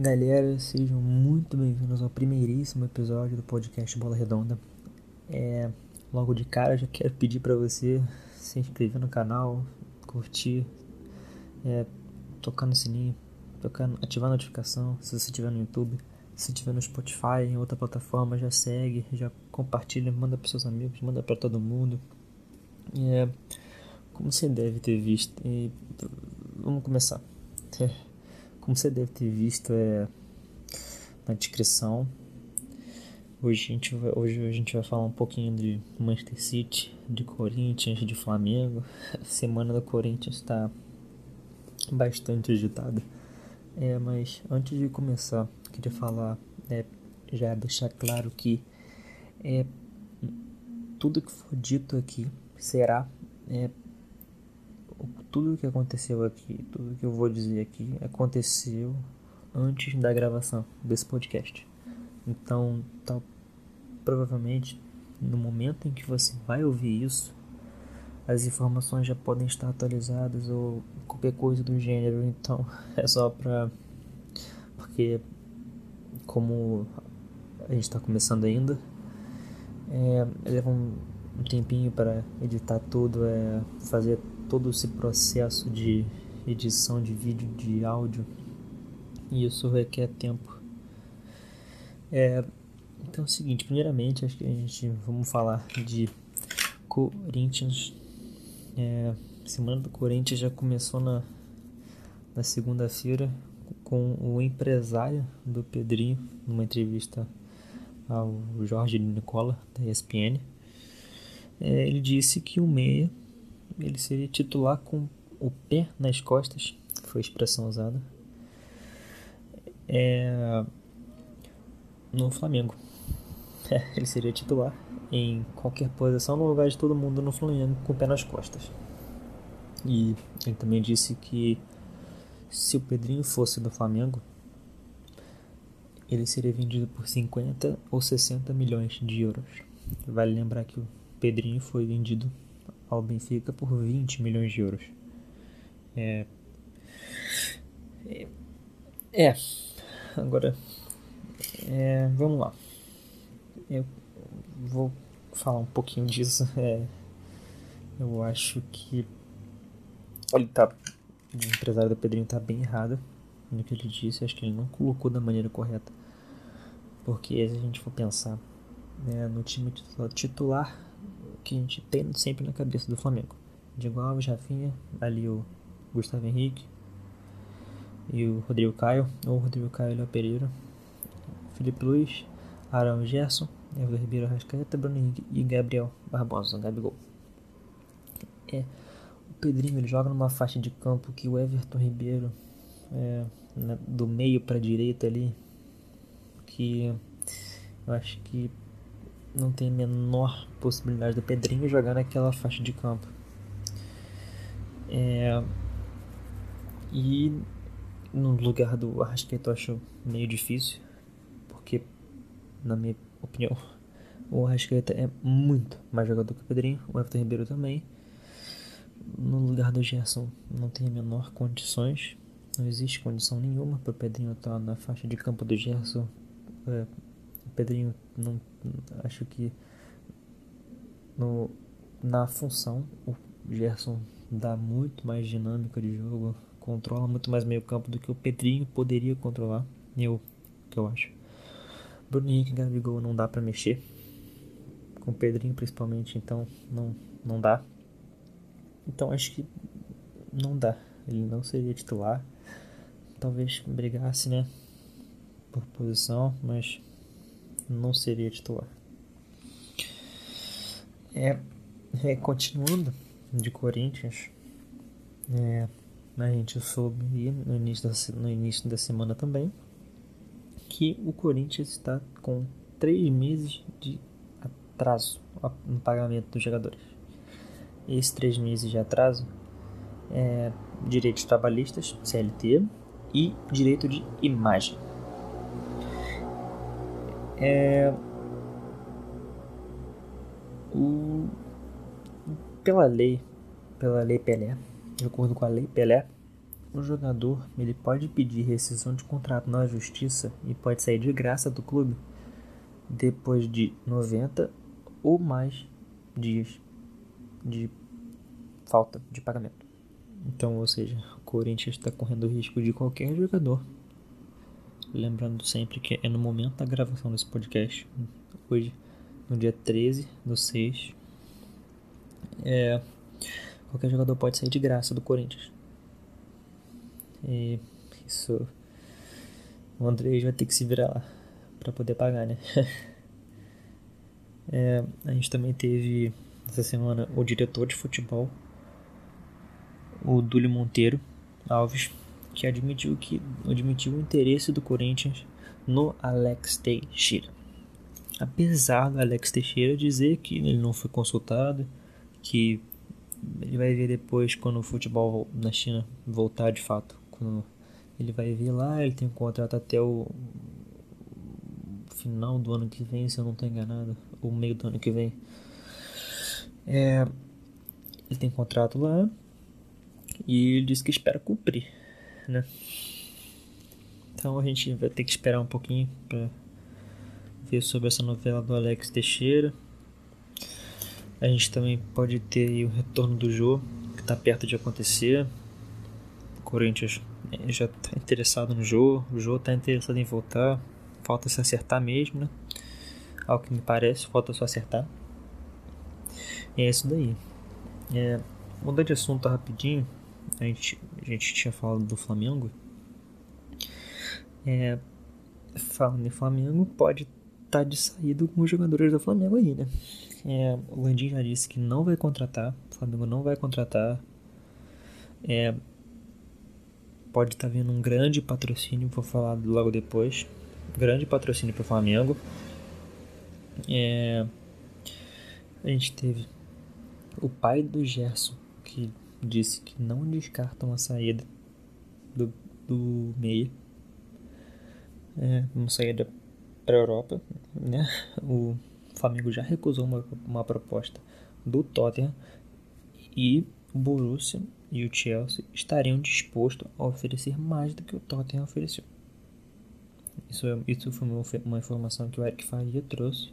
Galera, sejam muito bem-vindos ao primeiríssimo episódio do podcast Bola Redonda. É, logo de cara, já quero pedir para você se inscrever no canal, curtir, é, tocar no sininho, tocar, ativar a notificação se você estiver no YouTube. Se estiver no Spotify, em outra plataforma, já segue, já compartilha, manda para seus amigos, manda para todo mundo. É, como você deve ter visto, e, vamos começar. É. Como você deve ter visto é, na descrição, hoje a, gente vai, hoje a gente vai falar um pouquinho de Manchester City, de Corinthians, de Flamengo. A semana do Corinthians está bastante agitada. É, mas antes de começar, queria falar, é, já deixar claro que é, tudo que for dito aqui será é, tudo o que aconteceu aqui, tudo que eu vou dizer aqui aconteceu antes da gravação desse podcast. Então, tá, provavelmente no momento em que você vai ouvir isso, as informações já podem estar atualizadas ou qualquer coisa do gênero. Então, é só pra. Porque, como a gente está começando ainda, é, leva um, um tempinho para editar tudo, é, fazer todo esse processo de edição de vídeo, de áudio, e isso requer tempo. É, então é o seguinte, primeiramente acho que a gente vamos falar de Corinthians. É, semana do Corinthians já começou na, na segunda-feira com o empresário do Pedrinho, numa entrevista ao Jorge Nicola, da ESPN. É, ele disse que o meia ele seria titular com o pé nas costas, foi a expressão usada, é, no Flamengo. É, ele seria titular em qualquer posição no lugar de todo mundo no Flamengo com o pé nas costas. E ele também disse que se o Pedrinho fosse do Flamengo, ele seria vendido por 50 ou 60 milhões de euros. Vale lembrar que o Pedrinho foi vendido ao Benfica por 20 milhões de euros. É. É. Agora. É, vamos lá. Eu vou falar um pouquinho disso. É, eu acho que ele tá. O empresário do Pedrinho tá bem errado no que ele disse. Acho que ele não colocou da maneira correta. Porque se a gente for pensar né, no time titular que a gente tem sempre na cabeça do Flamengo. Diego Alves, Rafinha, ali o Gustavo Henrique e o Rodrigo Caio, ou Rodrigo Caio e Léo Pereira, Felipe Luiz, Arão Gerson, Everton Ribeiro Rascaeta, Bruno Henrique e Gabriel Barbosa, Gabigol. É, o Pedrinho ele joga numa faixa de campo que o Everton Ribeiro é, na, do meio para direita ali, que eu acho que não tem a menor possibilidade do Pedrinho jogar naquela faixa de campo. É... E no lugar do Arrascaeta eu acho meio difícil, porque, na minha opinião, o Arrascaeta é muito mais jogador que o Pedrinho, o Everton Ribeiro também. No lugar do Gerson não tem a menor condições, não existe condição nenhuma para o Pedrinho estar na faixa de campo do Gerson. É, o Pedrinho não acho que no, na função o Gerson dá muito mais dinâmica de jogo, controla muito mais meio campo do que o Pedrinho poderia controlar, eu que eu acho. Bruno Henrique e Gabigol não dá para mexer, com o Pedrinho principalmente, então não, não dá. Então acho que não dá, ele não seria titular. Talvez brigasse, né, por posição, mas não seria titular. É, é continuando de Corinthians, é, a gente soube no início, da, no início da semana também que o Corinthians está com três meses de atraso no pagamento dos jogadores. Esses três meses de atraso é direitos trabalhistas, CLT, e direito de imagem. É, o, pela lei, pela lei Pelé, de acordo com a lei Pelé, o jogador ele pode pedir rescisão de contrato na justiça e pode sair de graça do clube depois de 90 ou mais dias de falta de pagamento. Então, ou seja, o Corinthians está correndo o risco de qualquer jogador. Lembrando sempre que é no momento da gravação desse podcast, hoje, no dia 13 do 6, é, qualquer jogador pode sair de graça do Corinthians. E isso. O André vai ter que se virar lá para poder pagar, né? é, a gente também teve essa semana o diretor de futebol, o Dúlio Monteiro Alves, que admitiu que admitiu o interesse do Corinthians no Alex Teixeira. Apesar do Alex Teixeira dizer que ele não foi consultado, que ele vai ver depois quando o futebol na China voltar de fato quando ele vai vir lá, ele tem um contrato até o final do ano que vem, se eu não estou enganado, ou meio do ano que vem. É, ele tem contrato lá e ele diz que espera cumprir, né? Então a gente vai ter que esperar um pouquinho para ver sobre essa novela do Alex Teixeira. A gente também pode ter o retorno do jogo que está perto de acontecer. Corinthians eh, já está interessado no jogo, o jogo está interessado em voltar, falta se acertar mesmo, né? Ao que me parece, falta só acertar. E é isso daí. É, mudando de assunto rapidinho, a gente, a gente tinha falado do Flamengo. É, falando em Flamengo, pode estar tá de saída com os jogadores do Flamengo aí, né? É, o Landim já disse que não vai contratar, o Flamengo não vai contratar. É, pode estar tá vindo um grande patrocínio, vou falar logo depois. Grande patrocínio para o Flamengo. É, a gente teve o pai do Gerson que disse que não descartam a saída do, do meia. É, uma saída para a Europa, né? O Flamengo já recusou uma, uma proposta do Tottenham e o Borussia e o Chelsea estariam dispostos a oferecer mais do que o Tottenham ofereceu. Isso, é, isso foi uma, uma informação que o Eric Faria trouxe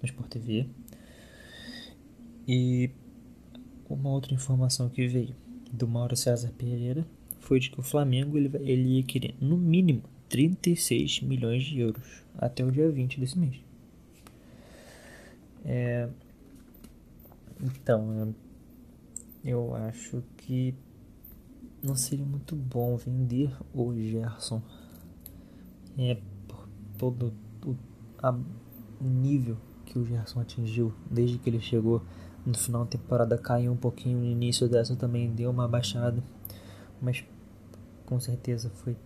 no Sport TV. E uma outra informação que veio do Mauro César Pereira foi de que o Flamengo ele, ele ia querer no mínimo 36 milhões de euros até o dia 20 desse mês. É, então, eu acho que não seria muito bom vender o Gerson é, por todo o nível que o Gerson atingiu desde que ele chegou no final da temporada caiu um pouquinho no início dessa também deu uma baixada mas com certeza foi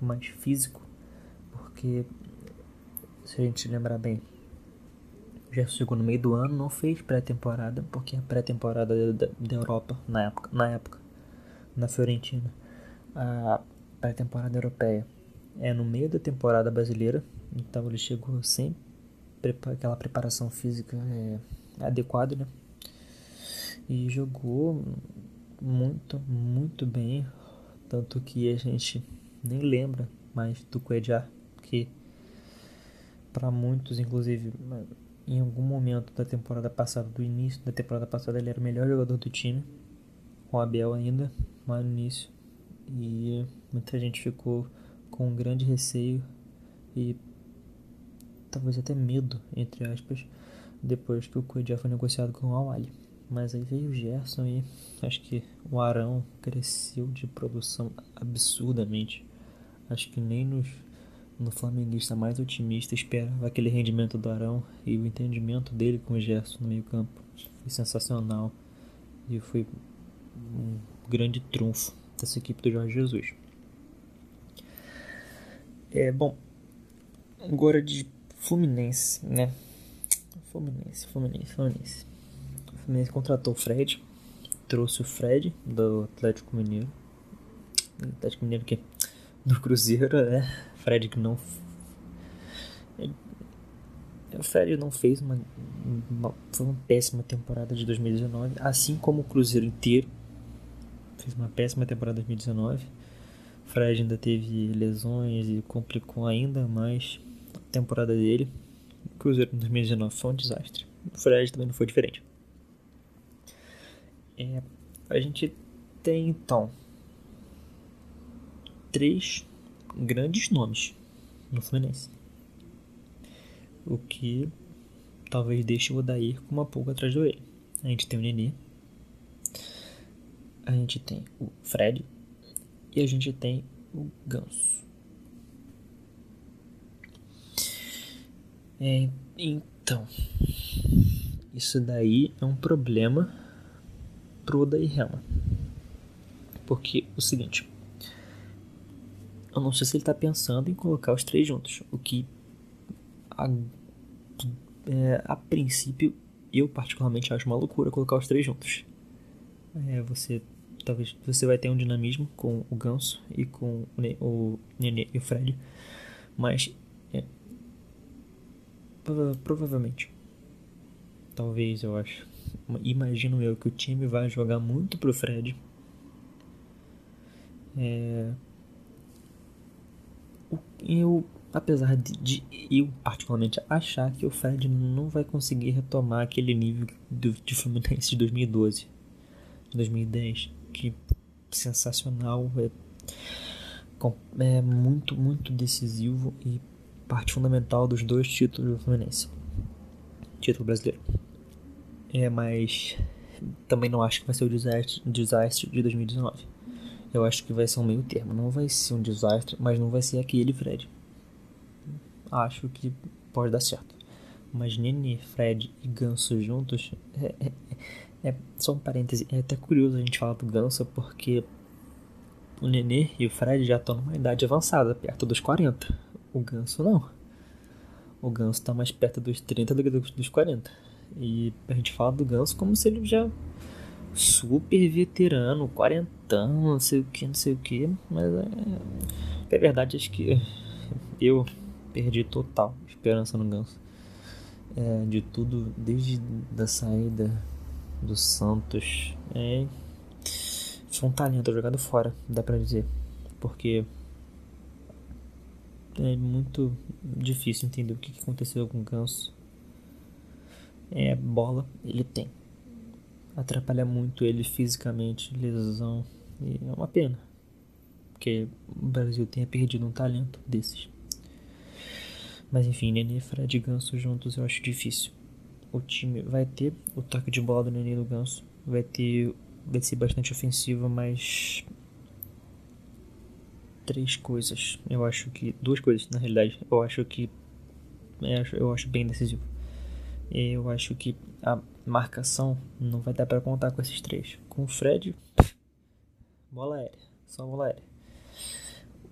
mais físico porque se a gente lembrar bem já chegou no meio do ano, não fez pré-temporada, porque a pré-temporada da, da Europa, na época, na época, na Fiorentina, a pré-temporada europeia é no meio da temporada brasileira, então ele chegou sem aquela preparação física é, adequada, né? E jogou muito, muito bem, tanto que a gente nem lembra mais do Cuejar, que para muitos, inclusive em algum momento da temporada passada, do início da temporada passada, ele era o melhor jogador do time, o Abel ainda, lá no início. E muita gente ficou com um grande receio e talvez até medo, entre aspas, depois que o Coelho foi negociado com o Al Mas aí veio o Gerson e acho que o Arão cresceu de produção absurdamente. Acho que nem nos no flamenguista mais otimista esperava aquele rendimento do Arão e o entendimento dele com o Gerson no meio campo foi sensacional e foi um grande trunfo dessa equipe do Jorge Jesus. É bom, agora de Fluminense, né? Fluminense, Fluminense, Fluminense. O Fluminense contratou o Fred, trouxe o Fred do Atlético Mineiro. Atlético Mineiro que do Cruzeiro, né? Fred que não. O Fred não fez uma, uma, Foi uma péssima temporada de 2019, assim como o Cruzeiro inteiro. fez uma péssima temporada 2019. Fred ainda teve lesões e complicou ainda mais a temporada dele. O Cruzeiro em 2019 foi um desastre. O Fred também não foi diferente. É, a gente tem então três grandes nomes no Fluminense. O que talvez deixe o Odair com uma pulga atrás do orelha. A gente tem o Nenê, a gente tem o Fred e a gente tem o Ganso. É, então, isso daí é um problema pro Odair Helma. Porque o seguinte, eu não sei se ele está pensando em colocar os três juntos, o que a, é, a princípio eu particularmente acho uma loucura colocar os três juntos. É, você talvez você vai ter um dinamismo com o Ganso e com o, o Nenê e o Fred, mas é, provavelmente, talvez eu acho, imagino eu que o time vai jogar muito pro Fred. É, eu, apesar de, de, eu particularmente achar que o Fred não vai conseguir retomar aquele nível do, de Fluminense de 2012, 2010, que sensacional, é, é muito, muito decisivo e parte fundamental dos dois títulos do Fluminense, título brasileiro. É, mas também não acho que vai ser o desastre, desastre de 2019. Eu acho que vai ser um meio termo. Não vai ser um desastre, mas não vai ser aquele Fred. Acho que pode dar certo. Mas Nene, Fred e Ganso juntos é, é, é, só um parêntese. É até curioso a gente falar do Ganso porque o Nenê e o Fred já estão numa idade avançada, perto dos 40. O Ganso não. O Ganso está mais perto dos 30 do que dos 40. E a gente fala do Ganso como se ele já super veterano, quarentão, não sei o que, não sei o que, mas é, é verdade, acho que eu perdi total esperança no Ganso. É, de tudo, desde da saída do Santos, é, foi um talento jogado fora, dá pra dizer, porque é muito difícil entender o que aconteceu com o Ganso. É, bola ele tem atrapalha muito ele fisicamente, lesão. E é uma pena. Porque o Brasil tenha perdido um talento desses. Mas enfim, Nenê e Fred Ganso juntos eu acho difícil. O time vai ter o toque de bola do Nenê e do Ganso. Vai ter. Vai ser bastante ofensiva, mas. Três coisas. Eu acho que. Duas coisas, na realidade. Eu acho que. Eu acho bem decisivo. Eu acho que a marcação não vai dar para contar com esses três. Com o Fred, bola aérea, só bola aérea.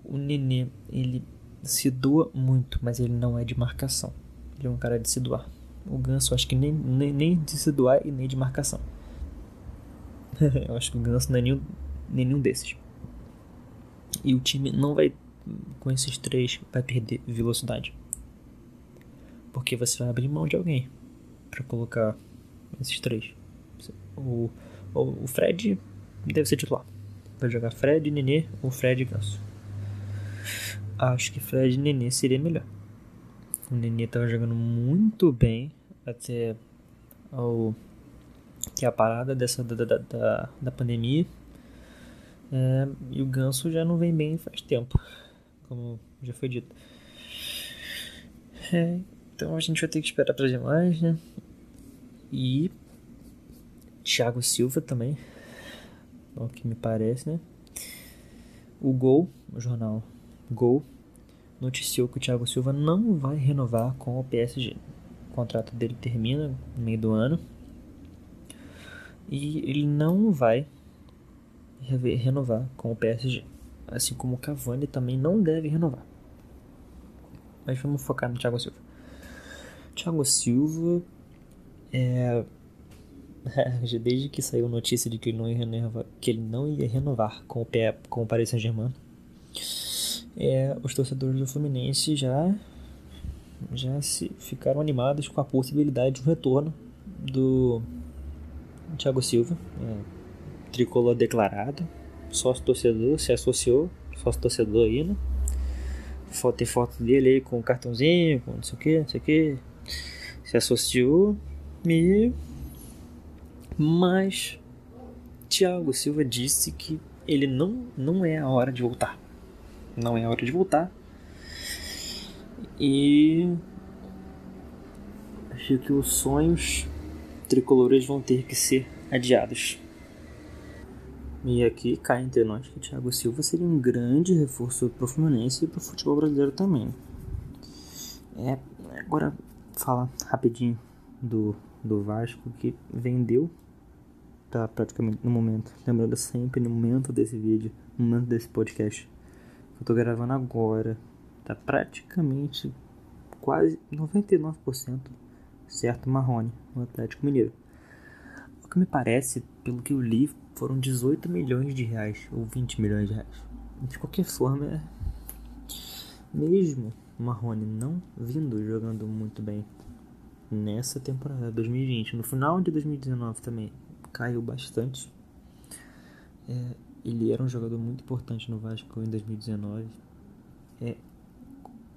O Nenê, ele se doa muito, mas ele não é de marcação. Ele é um cara de se doar. O Ganso, acho que nem, nem, nem de se doar e nem de marcação. eu acho que o Ganso não é nenhum, nenhum desses. E o time não vai, com esses três, vai perder velocidade. Porque você vai abrir mão de alguém para colocar esses três. O, o, o Fred deve ser titular. Vai jogar Fred, Nenê ou Fred e Ganso. Acho que Fred e Nenê seria melhor. O Nenê tava jogando muito bem até o, que a parada dessa da, da, da, da pandemia. É, e o Ganso já não vem bem faz tempo, como já foi dito. É, então a gente vai ter que esperar para ver mais, né? E Thiago Silva também, o que me parece, né? O Gol, o jornal Gol, noticiou que o Thiago Silva não vai renovar com o PSG. O contrato dele termina no meio do ano. E ele não vai renovar com o PSG. Assim como o Cavani também não deve renovar. Mas vamos focar no Thiago Silva. Thiago Silva é, desde que saiu notícia de que ele não ia renovar, que ele não ia renovar com o, com o Paris Saint-Germain, é, os torcedores do Fluminense já já se ficaram animados com a possibilidade de um retorno do Thiago Silva. É, tricolor declarado, sócio torcedor, se associou, sócio torcedor aí, né? Foto, foto dele aí com cartãozinho, com não sei o que, não sei o que. Se associou e. Mas Thiago Silva disse que ele não, não é a hora de voltar. Não é a hora de voltar. E acho que os sonhos tricolores vão ter que ser adiados. E aqui cai entre nós que Thiago Silva seria um grande reforço para o Fluminense e para o futebol brasileiro também. É, agora fala rapidinho do, do Vasco que vendeu tá praticamente no momento, lembrando sempre no momento desse vídeo, no momento desse podcast que eu tô gravando agora, tá praticamente quase 99% certo Marrone no Atlético Mineiro. O que me parece, pelo que eu li, foram 18 milhões de reais ou 20 milhões de reais. De qualquer forma, é... mesmo Marrone não vindo jogando muito bem nessa temporada 2020, no final de 2019 também caiu bastante. É, ele era um jogador muito importante no Vasco em 2019. É,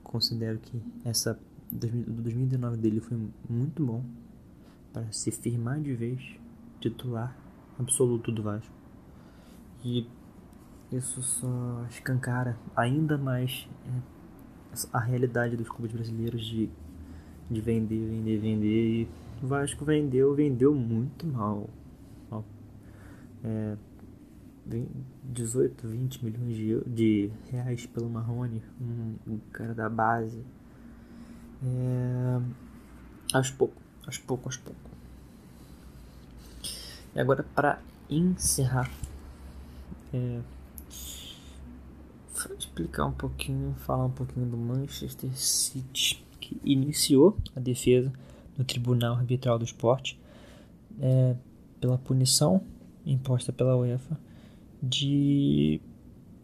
considero que essa 2019 dele foi muito bom para se firmar de vez titular absoluto do Vasco. E isso só escancara ainda mais é, a realidade dos clubes brasileiros de, de vender, vender, vender. E o Vasco vendeu, vendeu muito mal. mal. É, 18, 20 milhões de, de reais pelo Marrone, um, um cara da base. É, aos pouco, aos pouco, aos pouco. E agora para encerrar, é, explicar um pouquinho, falar um pouquinho do Manchester City que iniciou a defesa no Tribunal Arbitral do Esporte é, pela punição imposta pela UEFA de,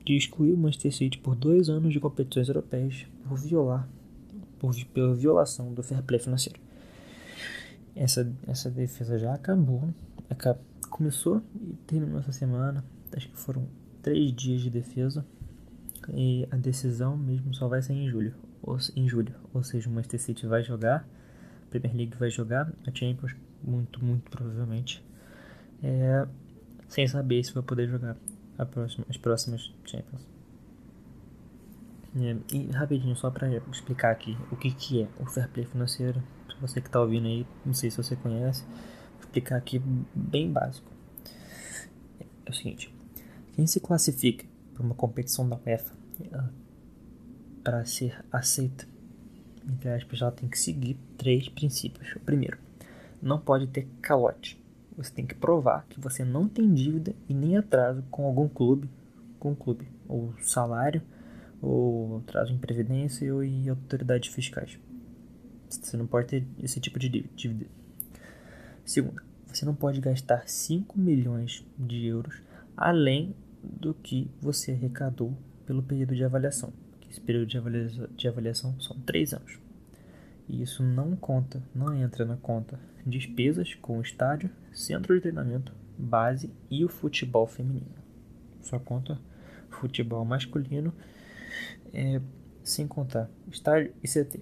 de excluir o Manchester City por dois anos de competições europeias por violar, por, pela violação do fair play financeiro. Essa, essa defesa já acabou, acabou, começou e terminou essa semana. Acho que foram três dias de defesa e a decisão mesmo só vai ser em julho, ou, em julho, ou seja, o Manchester City vai jogar, a Premier League vai jogar, a Champions muito, muito provavelmente. É, sem saber se vai poder jogar próxima, as próximas Champions. É, e rapidinho, só para explicar aqui o que, que é o fair play financeiro, para você que está ouvindo aí, não sei se você conhece, vou explicar aqui bem básico. É o seguinte: quem se classifica para uma competição da UEFA para ser aceita, entre aspas, ela tem que seguir três princípios. O primeiro, não pode ter calote você tem que provar que você não tem dívida e nem atraso com algum clube, com clube, ou salário, ou atraso em previdência ou em autoridades fiscais. Você não pode ter esse tipo de dívida. Segundo, você não pode gastar 5 milhões de euros além do que você arrecadou pelo período de avaliação. Esse período de avaliação, de avaliação são 3 anos. E isso não conta, não entra na conta despesas com o estádio, centro de treinamento, base e o futebol feminino. Só conta futebol masculino, é, sem contar estádio e CT.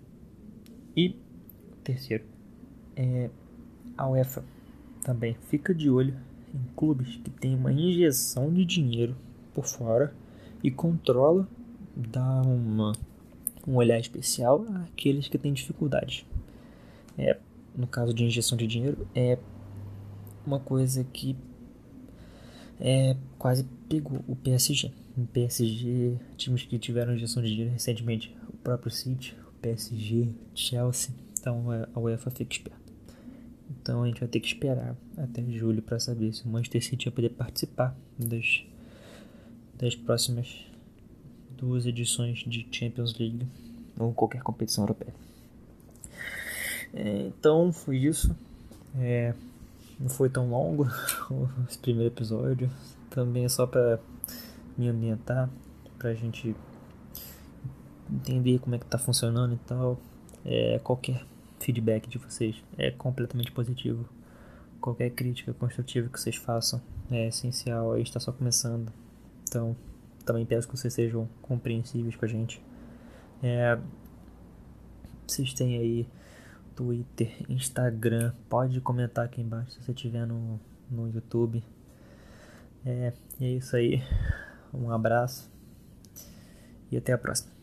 E terceiro, é, a UEFA também fica de olho em clubes que têm uma injeção de dinheiro por fora e controla, dá uma um olhar especial àqueles que têm dificuldades. É, no caso de injeção de dinheiro, é uma coisa que é, quase pegou o PSG. O PSG, times que tiveram injeção de dinheiro recentemente, o próprio City, o PSG, Chelsea. Então é, a UEFA fica esperta. Então a gente vai ter que esperar até julho para saber se o Manchester City vai poder participar das, das próximas duas edições de Champions League ou qualquer competição europeia. É, então foi isso. É, não foi tão longo esse primeiro episódio. Também é só para me ambientar, para a gente entender como é que tá funcionando e tal. É, qualquer feedback de vocês é completamente positivo. qualquer crítica construtiva que vocês façam é essencial, a gente está só começando. Então, também peço que vocês sejam compreensíveis com a gente. É, vocês têm aí Twitter, Instagram, pode comentar aqui embaixo se você estiver no, no YouTube. É, é isso aí. Um abraço e até a próxima.